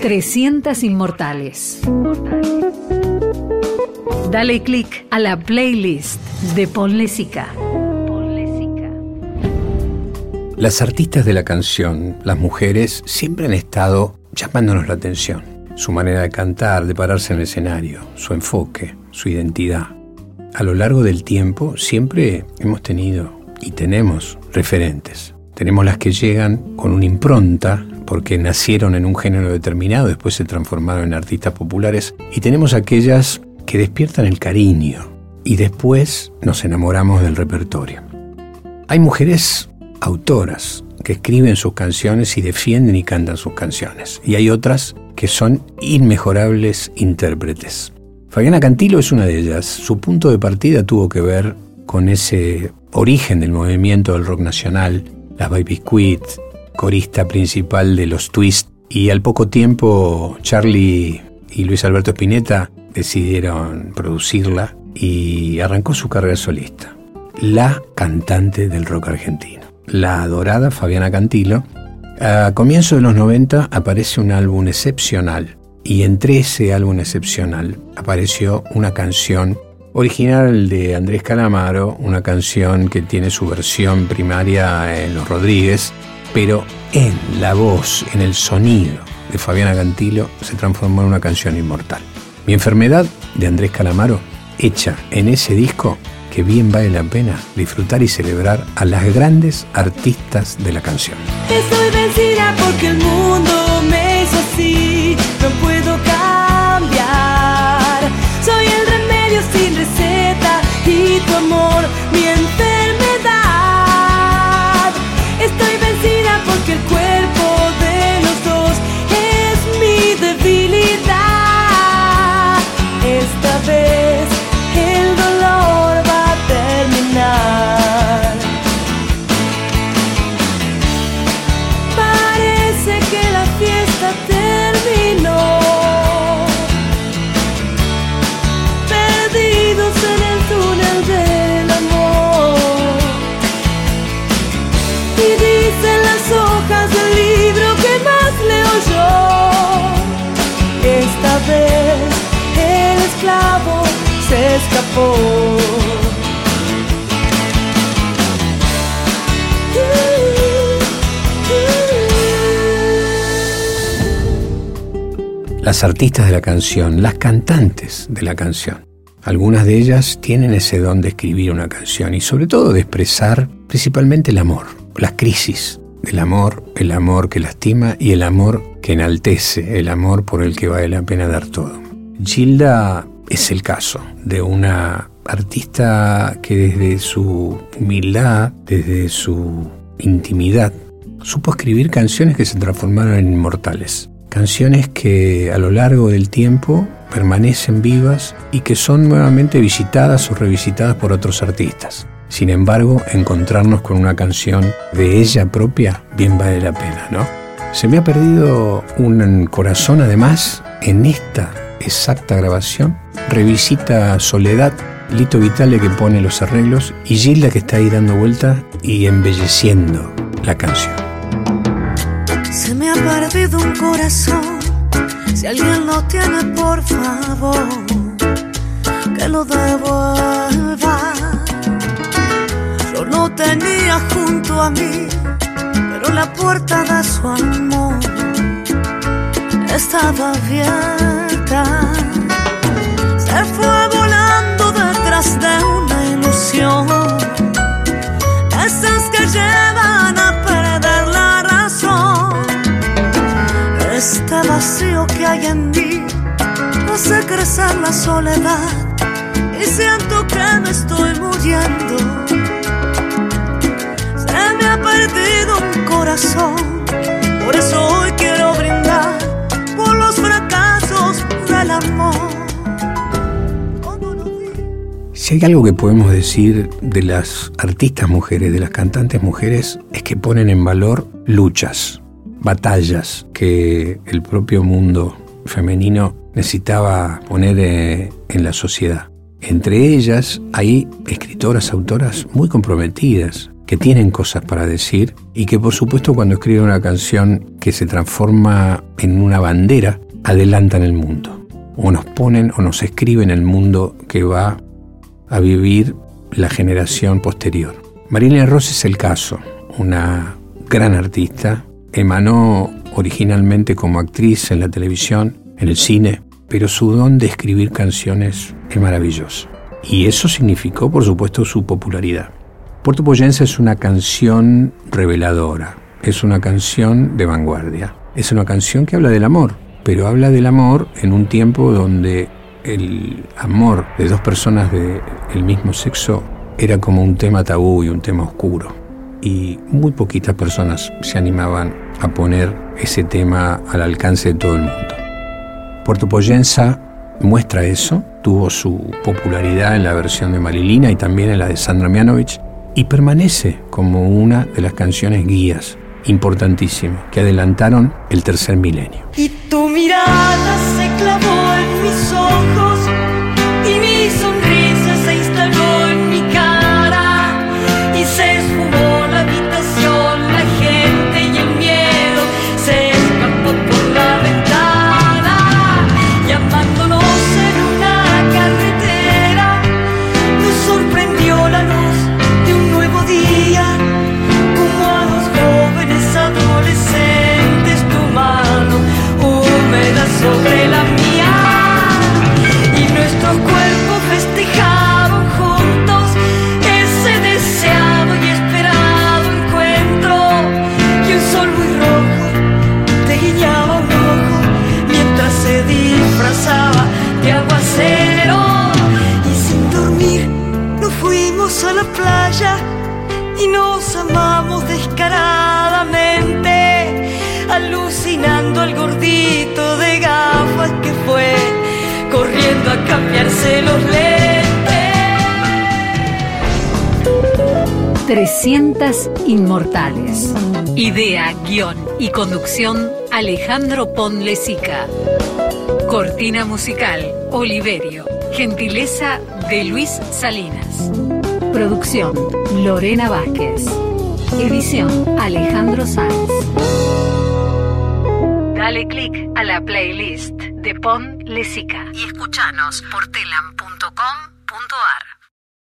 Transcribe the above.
300 Inmortales. Dale click a la playlist de Ponle Las artistas de la canción, las mujeres, siempre han estado llamándonos la atención. Su manera de cantar, de pararse en el escenario, su enfoque, su identidad. A lo largo del tiempo siempre hemos tenido y tenemos referentes. Tenemos las que llegan con una impronta porque nacieron en un género determinado, después se transformaron en artistas populares, y tenemos aquellas que despiertan el cariño y después nos enamoramos del repertorio. Hay mujeres autoras que escriben sus canciones y defienden y cantan sus canciones, y hay otras que son inmejorables intérpretes. Fabiana Cantilo es una de ellas. Su punto de partida tuvo que ver con ese origen del movimiento del rock nacional, las Baby Quit, corista principal de los Twist, y al poco tiempo Charlie y Luis Alberto Spinetta decidieron producirla y arrancó su carrera solista. La cantante del rock argentino, la adorada Fabiana Cantilo. A comienzos de los 90 aparece un álbum excepcional y entre ese álbum excepcional apareció una canción original de Andrés Calamaro, una canción que tiene su versión primaria en Los Rodríguez, pero en la voz, en el sonido de Fabiana Cantilo, se transformó en una canción inmortal. Mi enfermedad de Andrés Calamaro, hecha en ese disco que bien vale la pena disfrutar y celebrar a las grandes artistas de la canción. Estoy vencida porque el mundo me hizo así, no puedo cambiar. Soy el remedio sin receta y tu amor mi Las artistas de la canción, las cantantes de la canción. Algunas de ellas tienen ese don de escribir una canción y sobre todo de expresar principalmente el amor, las crisis del amor, el amor que lastima y el amor que enaltece, el amor por el que vale la pena dar todo. Gilda es el caso de una artista que desde su humildad, desde su intimidad, supo escribir canciones que se transformaron en inmortales. Canciones que a lo largo del tiempo permanecen vivas y que son nuevamente visitadas o revisitadas por otros artistas. Sin embargo, encontrarnos con una canción de ella propia bien vale la pena, ¿no? Se me ha perdido un corazón además en esta exacta grabación. Revisita Soledad, Lito Vitale que pone los arreglos y Gilda que está ahí dando vuelta y embelleciendo la canción. Se me ha perdido un corazón. Si alguien lo tiene, por favor, que lo devuelva. Yo lo tenía junto a mí, pero la puerta de su amor estaba Se fue volando detrás de una ilusión. Esas que llevan a perder la razón. Este vacío que hay en mí hace crecer la soledad y siento que me estoy muriendo. Se me ha perdido un corazón, por eso hoy quiero brindar Si hay algo que podemos decir de las artistas mujeres, de las cantantes mujeres, es que ponen en valor luchas, batallas que el propio mundo femenino necesitaba poner eh, en la sociedad. Entre ellas hay escritoras, autoras muy comprometidas, que tienen cosas para decir y que por supuesto cuando escriben una canción que se transforma en una bandera, adelantan el mundo. O nos ponen o nos escriben el mundo que va a vivir la generación posterior. Marilyn Ross es el caso, una gran artista, emanó originalmente como actriz en la televisión, en el cine, pero su don de escribir canciones es maravilloso. Y eso significó, por supuesto, su popularidad. Puerto Poyense es una canción reveladora, es una canción de vanguardia, es una canción que habla del amor, pero habla del amor en un tiempo donde el amor de dos personas del mismo sexo era como un tema tabú y un tema oscuro. Y muy poquitas personas se animaban a poner ese tema al alcance de todo el mundo. Puerto Poyensa muestra eso, tuvo su popularidad en la versión de Marilina y también en la de Sandra Mianovich, y permanece como una de las canciones guías importantísimas que adelantaron el tercer milenio. Y clavó en mis ojos 300 Inmortales. Idea, guion y conducción Alejandro Ponlesica. Cortina musical Oliverio. Gentileza de Luis Salinas. Producción Lorena Vázquez. Edición Alejandro Sanz. Dale click a la playlist de Pon Lesica y escuchanos por telam.com.ar.